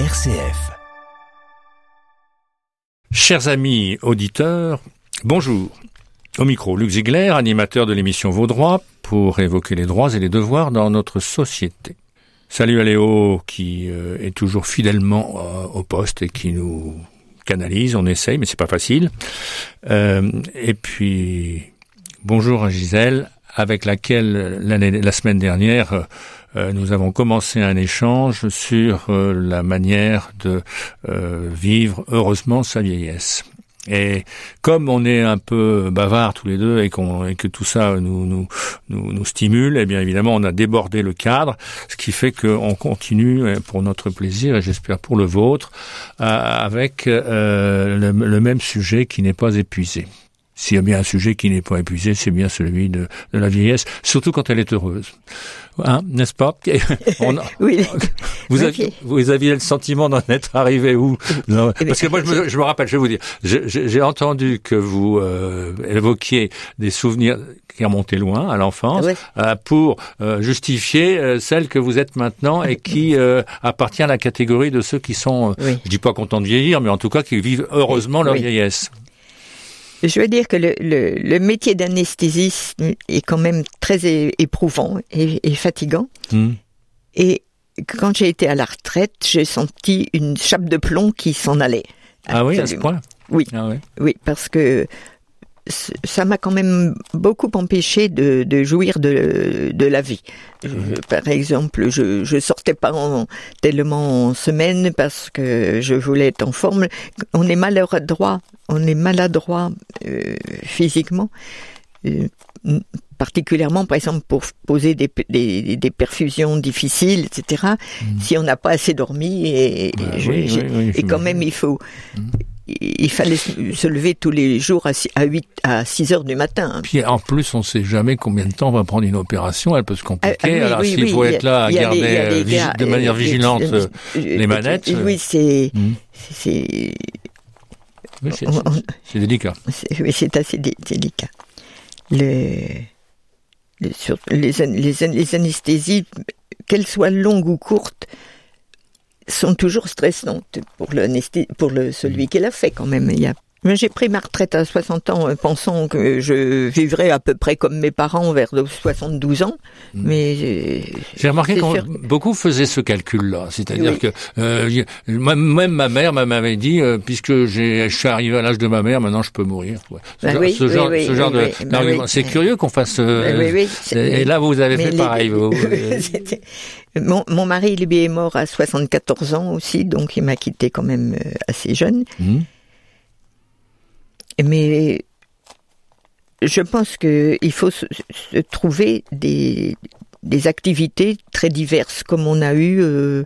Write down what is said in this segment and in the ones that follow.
RCF. Chers amis auditeurs, bonjour. Au micro, Luc Ziegler, animateur de l'émission Vos pour évoquer les droits et les devoirs dans notre société. Salut à Léo, qui euh, est toujours fidèlement euh, au poste et qui nous canalise, on essaye, mais c'est pas facile. Euh, et puis, bonjour à Gisèle, avec laquelle la semaine dernière, euh, nous avons commencé un échange sur euh, la manière de euh, vivre heureusement sa vieillesse. Et comme on est un peu bavard tous les deux et, qu'on, et que tout ça nous, nous, nous, nous stimule, eh bien évidemment on a débordé le cadre, ce qui fait qu'on continue pour notre plaisir et j'espère pour le vôtre avec le, le même sujet qui n'est pas épuisé. S'il y a bien un sujet qui n'est pas épuisé, c'est bien celui de, de, la vieillesse, surtout quand elle est heureuse. Hein, n'est-ce pas? On, Oui. Vous, aviez, vous aviez le sentiment d'en être arrivé où? Non, Eh Parce que moi, je me, je me, rappelle, je vais vous dire, j'ai entendu que vous euh, évoquiez des souvenirs qui remontaient loin à l'enfance Oui. euh, pour euh, justifier euh, celle que vous êtes maintenant et qui euh, appartient à la catégorie de ceux qui sont, euh, Oui. je dis pas contents de vieillir, mais en tout cas qui vivent heureusement leur Oui. vieillesse. Je veux dire que le, le, le métier d'anesthésiste est quand même très éprouvant et, et fatigant. Hmm. Et quand j'ai été à la retraite, j'ai senti une chape de plomb qui s'en allait. Ah oui, à ce point Oui. Ah oui. Oui, parce que ça m'a quand même beaucoup empêché de, de jouir de, de la vie. Je- par exemple, je, je sortais pas en, tellement en semaine parce que je voulais être en forme. On est maladroit, on est maladroit euh, physiquement. euh, particulièrement par exemple pour poser des, des, des perfusions difficiles, etc. Si on n'a pas assez dormi et, et Mhm. Ah je- oui, j'ai- oui, oui, et quand même il faut Mhm. Il fallait se lever tous les jours à six- à 8 à 6 heures du matin. Puis en plus, on ne sait jamais combien de temps va prendre une opération. Elle peut se compliquer. Ah, oui, Alors oui, s'il oui, faut être là à garder les- euh, les vigi- gars, de manière euh, vigilante euh, les manettes, Oui, c'est hmm. c'est délicat. c'est oui, c'est assez dé- délicat. Le, le- sur- les, les, les anesthésies, qu'elles soient longues ou courtes, sont toujours stressantes pour le, pour le Mm. celui qui l'a fait quand même. Il y a j'ai pris ma retraite à 60 ans euh, pensant que je vivrais à peu près comme mes parents vers 72 ans. Mm. Mais euh, J'ai remarqué que beaucoup faisaient ce calcul-là, c'est-à-dire Oui. que euh, même ma mère m'avait dit, euh, puisque je suis arrivé à l'âge de ma mère, maintenant je peux mourir. Ouais. Ce, Bah genre, oui, ce oui, genre, oui, ce genre oui, de- bah. C'est curieux qu'on fasse. euh, c'est- et là, vous avez Mais fait les- pareil. vous. C'était- mon, mon mari, lui, est mort à 74 ans aussi, donc il m'a quitté quand même euh, assez jeune. Hmm. Mais je pense qu'il faut se, se trouver des, des activités très diverses, comme on a eu, euh,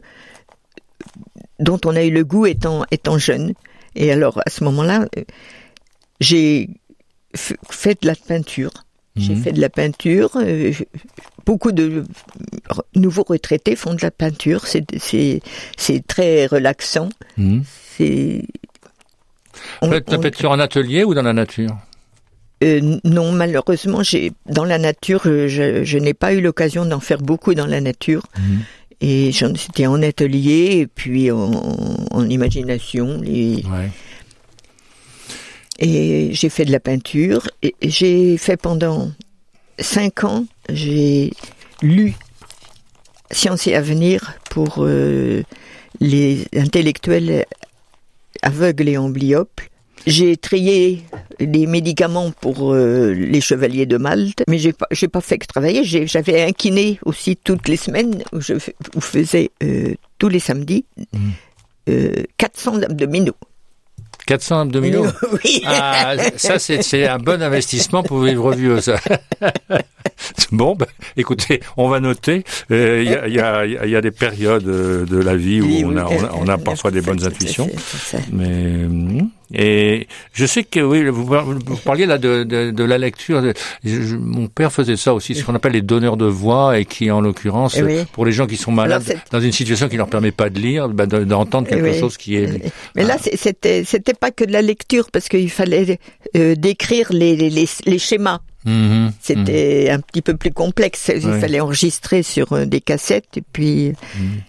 dont on a eu le goût étant, étant jeune. Et alors, à ce moment-là, euh, j'ai f- fait de la peinture. J'ai Mhm. fait de la peinture. euh, beaucoup de nouveaux retraités font de la peinture. C'est très relaxant. Hmm. C'est on- la on- peinture en atelier ou dans la nature euh, non, malheureusement, j'ai dans la nature, euh, je, je n'ai pas eu l'occasion d'en faire beaucoup dans la nature. Mhm. Et c'était en atelier et puis en, en imagination. les- Ouais. Et j'ai fait de la peinture. Et j'ai fait pendant cinq ans, j'ai lu Science et Avenir pour euh, les intellectuels aveugles et amblyopes. J'ai trié des médicaments pour euh, les chevaliers de Malte, mais j'ai pas, j'ai pas fait que travailler. J'avais un kiné aussi toutes les semaines où je, où faisais euh, tous les samedis Mhm. euh, 400 abdominaux. 400 abdominaux. oui. Ah, ça, c'est un bon investissement pour vivre vieux, ça. bon, ben, écoutez, on va noter. Euh, Il y, a, y, y des périodes euh, de la vie où Oui, on a, oui. on a, on a parfois des bonnes intuitions. Mais hum, et je sais que oui, vous, parliez là de, de, de la lecture. de- je- je- mon père faisait ça aussi, ce qu'on appelle les donneurs de voix, et qui, en l'occurrence, Eh oui. pour les gens qui sont malades, Alors, dans une situation qui leur permet pas de lire, de- d'entendre Eh quelque oui. chose qui est. Mais là, c'est- c'était c'était pas que de la lecture parce qu'il fallait euh, décrire les, les, les, les schémas. Mhm, C'était un petit peu plus complexe. Il fallait enregistrer sur euh, des cassettes et puis. mhm.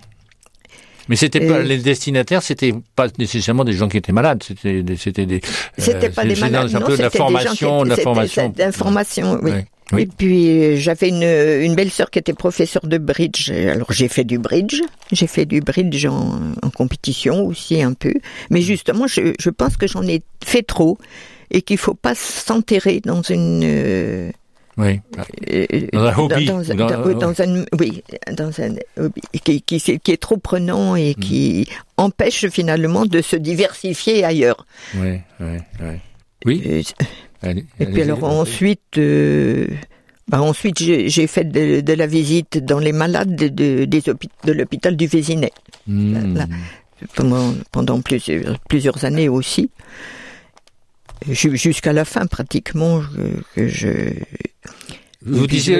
Mais c'était pas les destinataires, c'était pas nécessairement des gens qui étaient malades, c'était des, c'était des. C'était pas des malades, un non, peu de la c'était des gens qui formation, de la formation. c'était D'information, oui. Ouais. Oui. Et puis euh, j'avais une, une belle sœur qui était professeure de bridge. Alors j'ai fait du bridge, j'ai fait du bridge en, en compétition aussi un peu. Mais justement, je, je pense que j'en ai fait trop et qu'il faut pas s'enterrer dans une euh, Oui. Dans un hobby, dans, ou dans- dans- oui, dans un oui dans un hobby qui, qui, qui est trop prenant et Mm. qui empêche finalement de se diversifier ailleurs. Oui, oui, oui. Oui. Euh, allez- Et puis alors ensuite, euh, bah ensuite j'ai fait de, de la visite dans les malades de, de, des hôpi- de l'hôpital du Vésinet là. pendant, pendant plusieurs, plusieurs années aussi. Ju- Jusqu'à la fin pratiquement que, je... Vous je disiez,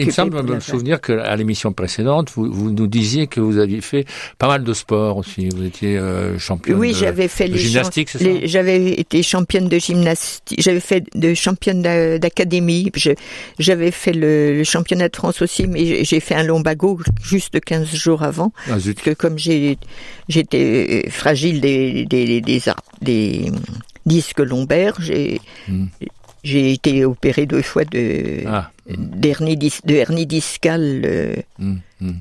il, me semble me souvenir qu'à l'émission précédente, vous, vous nous disiez que vous aviez fait pas mal de sport aussi. Vous étiez euh, championne Oui, de, j'avais fait de les gymnastique, c'est ça J'avais été championne de gymnastique, j'avais fait de championne d'a- d'académie, j'avais fait le, le championnat de France aussi, mais j'ai- fait un lombago juste 15 jours avant, Ah, parce que comme j'étais fragile des des des disques lombaires, j'ai Hmm. j'ai été opérée deux fois de Ah. d'hernie dis- de hernie discale. euh, Hmm, hmm,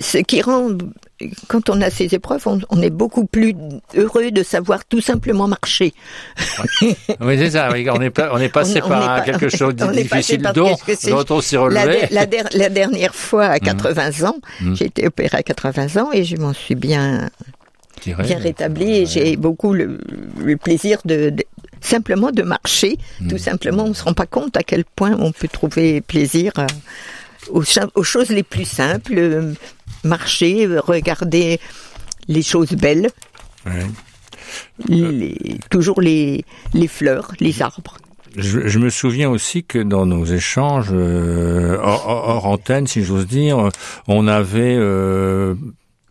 ce qui rend, quand on a ces épreuves, on, on est beaucoup plus heureux de savoir tout simplement marcher. Oui, c'est ça. oui, on est, pas- on est passé On- par est un- pas- quelque chose de difficile dont, dont on s'est relevé. la der- la dernière fois, à 80 ans, j'ai été opérée à 80 ans et je m'en suis bien, dirais. bien rétablie et Ouais. j'ai beaucoup le, le plaisir de, de- simplement de marcher. Mhm. Tout simplement, on ne se rend pas compte à quel point on peut trouver plaisir à- aux, choses les plus simples. euh, Marcher, euh, regarder les choses belles, Ouais. les- toujours les, les fleurs, les arbres. Je, je me souviens aussi que dans nos échanges euh, hors, hors- hors antenne, si j'ose dire, on avait euh,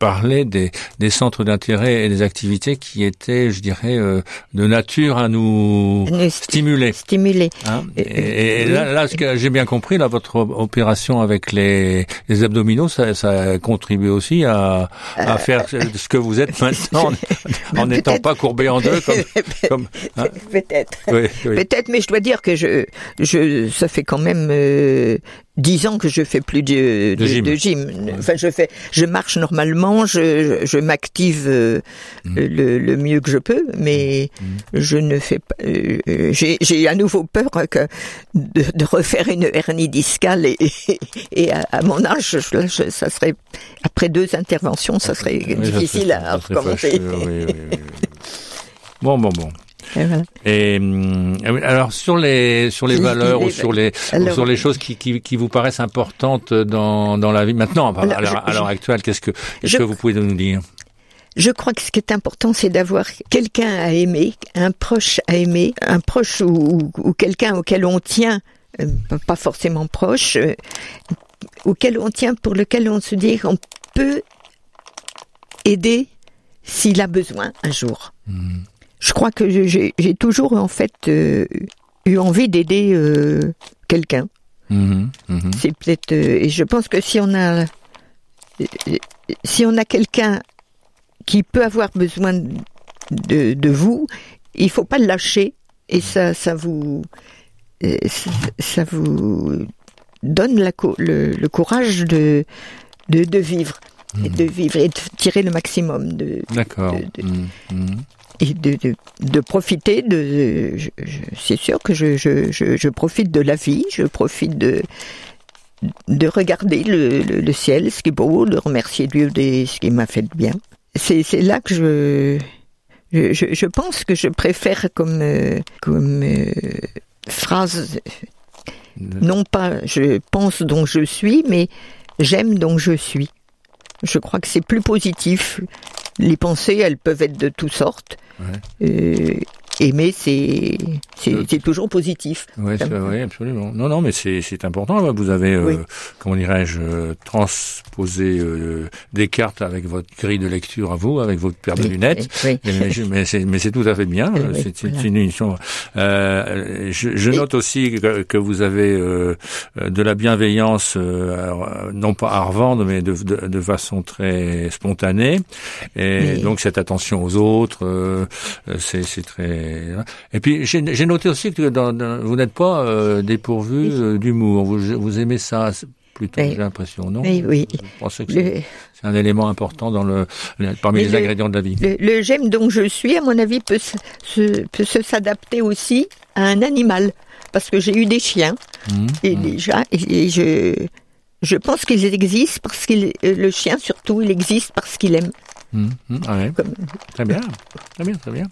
parlé des, des centres d'intérêt et des activités qui étaient, je dirais, euh, de nature à nous Nous stimuler. Stimuler. Hein Et- et et oui. là, là, ce que j'ai bien compris, là, votre opération avec les, les abdominaux, ça, ça a contribué aussi à, à faire ce que vous êtes maintenant, en- Euh, n'étant pas courbé en deux, comme, comme hein Peut-être. oui, oui. Peut-être, mais je dois dire que je, je, ça fait quand même euh, dix ans que je fais plus de, De gym. gym. Enfin, je fais, je marche normalement, je, je, je m'active euh, Mm. le, le mieux que je peux, mais je ne fais pas. euh, euh, j'ai, j'ai à nouveau peur que de, de refaire une hernie discale et, et, et à, à mon âge, je- là, je- ça serait après deux interventions, ça serait Oui, ça difficile serait- à serait recommencer. oui, oui. Bon, bon, bon. Et voilà. Et hum, alors sur les sur les Les- valeurs les- ou sur les ou sur les choses qui, qui, qui vous paraissent importantes dans dans la vie maintenant à l'heure actuelle, qu'est-ce que qu'est-ce que vous pouvez nous dire? Je crois que ce qui est important, c'est d'avoir quelqu'un à aimer, un proche à aimer, un proche ou, ou- quelqu'un auquel on tient, euh, pas forcément proche, euh, auquel on tient, pour lequel on se dit qu'on peut aider s'il a besoin un jour. Je crois que j'ai toujours en fait euh, eu envie d'aider euh, quelqu'un. Mhm, mhm. C'est peut-être euh, et je pense que si on a si on a quelqu'un qui peut avoir besoin de, de vous, il faut pas le lâcher et ça ça vous ça, ça vous donne la le, le courage de de, de vivre et de vivre et de tirer le maximum de D'accord. de- de-. Et de, de, de profiter de. je- je- C'est sûr que je, je, profite de la vie, je profite de de regarder le, le, le ciel, ce qui est beau, de remercier Dieu de ce qui m'a fait de bien. C'est c'est là que je, je je je pense que je préfère comme euh, comme euh, phrase non pas je pense dont je suis, mais j'aime dont je suis. Je crois que c'est plus positif. Les pensées, elles peuvent être de toutes sortes. Euh, aimer, c'est c'est toujours positif. Oui, absolument. Non, non, mais c'est important. Vous avez, euh, comment dirais-je, euh, transposé euh, des cartes avec votre grille de lecture à vous, avec votre paire de lunettes. Mais, mais c'est tout à fait bien. c'est une émission. Euh, je, je note aussi que, que, vous avez de la bienveillance, non pas à revendre, mais de, de, de façon très spontanée. Et donc cette attention aux autres, c'est très. Et puis j'ai noté aussi que dans, vous n'êtes pas euh, dépourvu euh, d'humour. Vous, vous, aimez ça plutôt, j'ai l'impression, non? Oui, oui. que c'est un élément important dans le, parmi les ingrédients de la vie. Le, j'aime dont je suis, à mon avis, peut se, peut s'adapter aussi à un animal. Parce que j'ai eu des chiens, mmh, et mmh. déjà, et, je, je pense qu'ils existent parce qu'il, le chien surtout, il existe parce qu'il aime. Mmh, ouais. Très bien, très bien, très bien.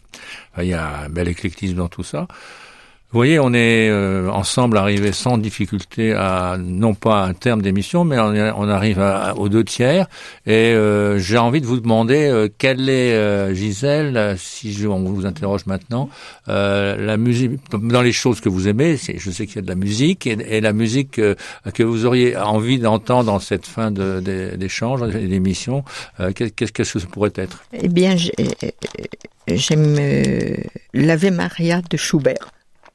Il y a un bel éclectisme dans tout ça. Vous voyez, on est euh, ensemble arrivé sans difficulté à non pas un terme d'émission, mais on, arrive aux deux tiers. Et euh, j'ai envie de vous demander euh, quelle est Gisèle, si je, on vous interroge maintenant, la musique dans les choses que vous aimez. Je sais qu'il y a de la musique et, la musique que vous auriez envie d'entendre dans cette fin d'échange, d'émission. Qu'est-ce que ça pourrait être? Eh bien, j'aime l'Ave Maria de Schubert.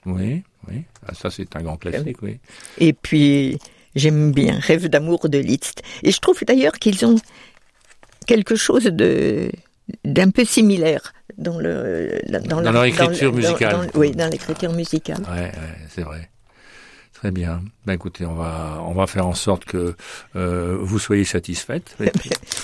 Oui, oui. Ah, ça, c'est un grand classique, oui. Et puis, j'aime bien Rêve d'amour de Liszt. Et je trouve d'ailleurs qu'ils ont quelque chose de d'un peu similaire dans le dans, dans leur écriture musicale. oui, dans l'écriture musicale. Ouais, ouais c'est vrai. Très bien. Ben écoutez, on va on va faire en sorte que euh, vous soyez satisfaite.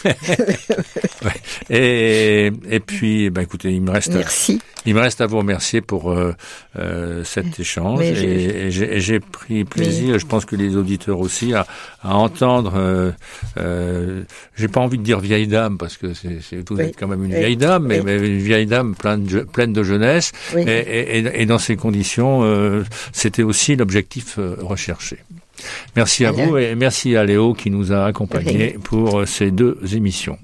et, et puis, ben écoutez, il me reste Merci. il me reste à vous remercier pour euh, euh, cet échange et, j'ai pris plaisir. Je pense que les auditeurs aussi à, à entendre. Euh, euh, j'ai pas envie de dire vieille dame parce que c'est vous êtes quand même une vieille dame, mais, mais, une vieille dame pleine de, pleine de jeunesse. Et, et, et, dans ces conditions, c'était aussi l'objectif recherché. Merci à vous et merci à Léo qui nous a accompagnés pour ces deux émissions.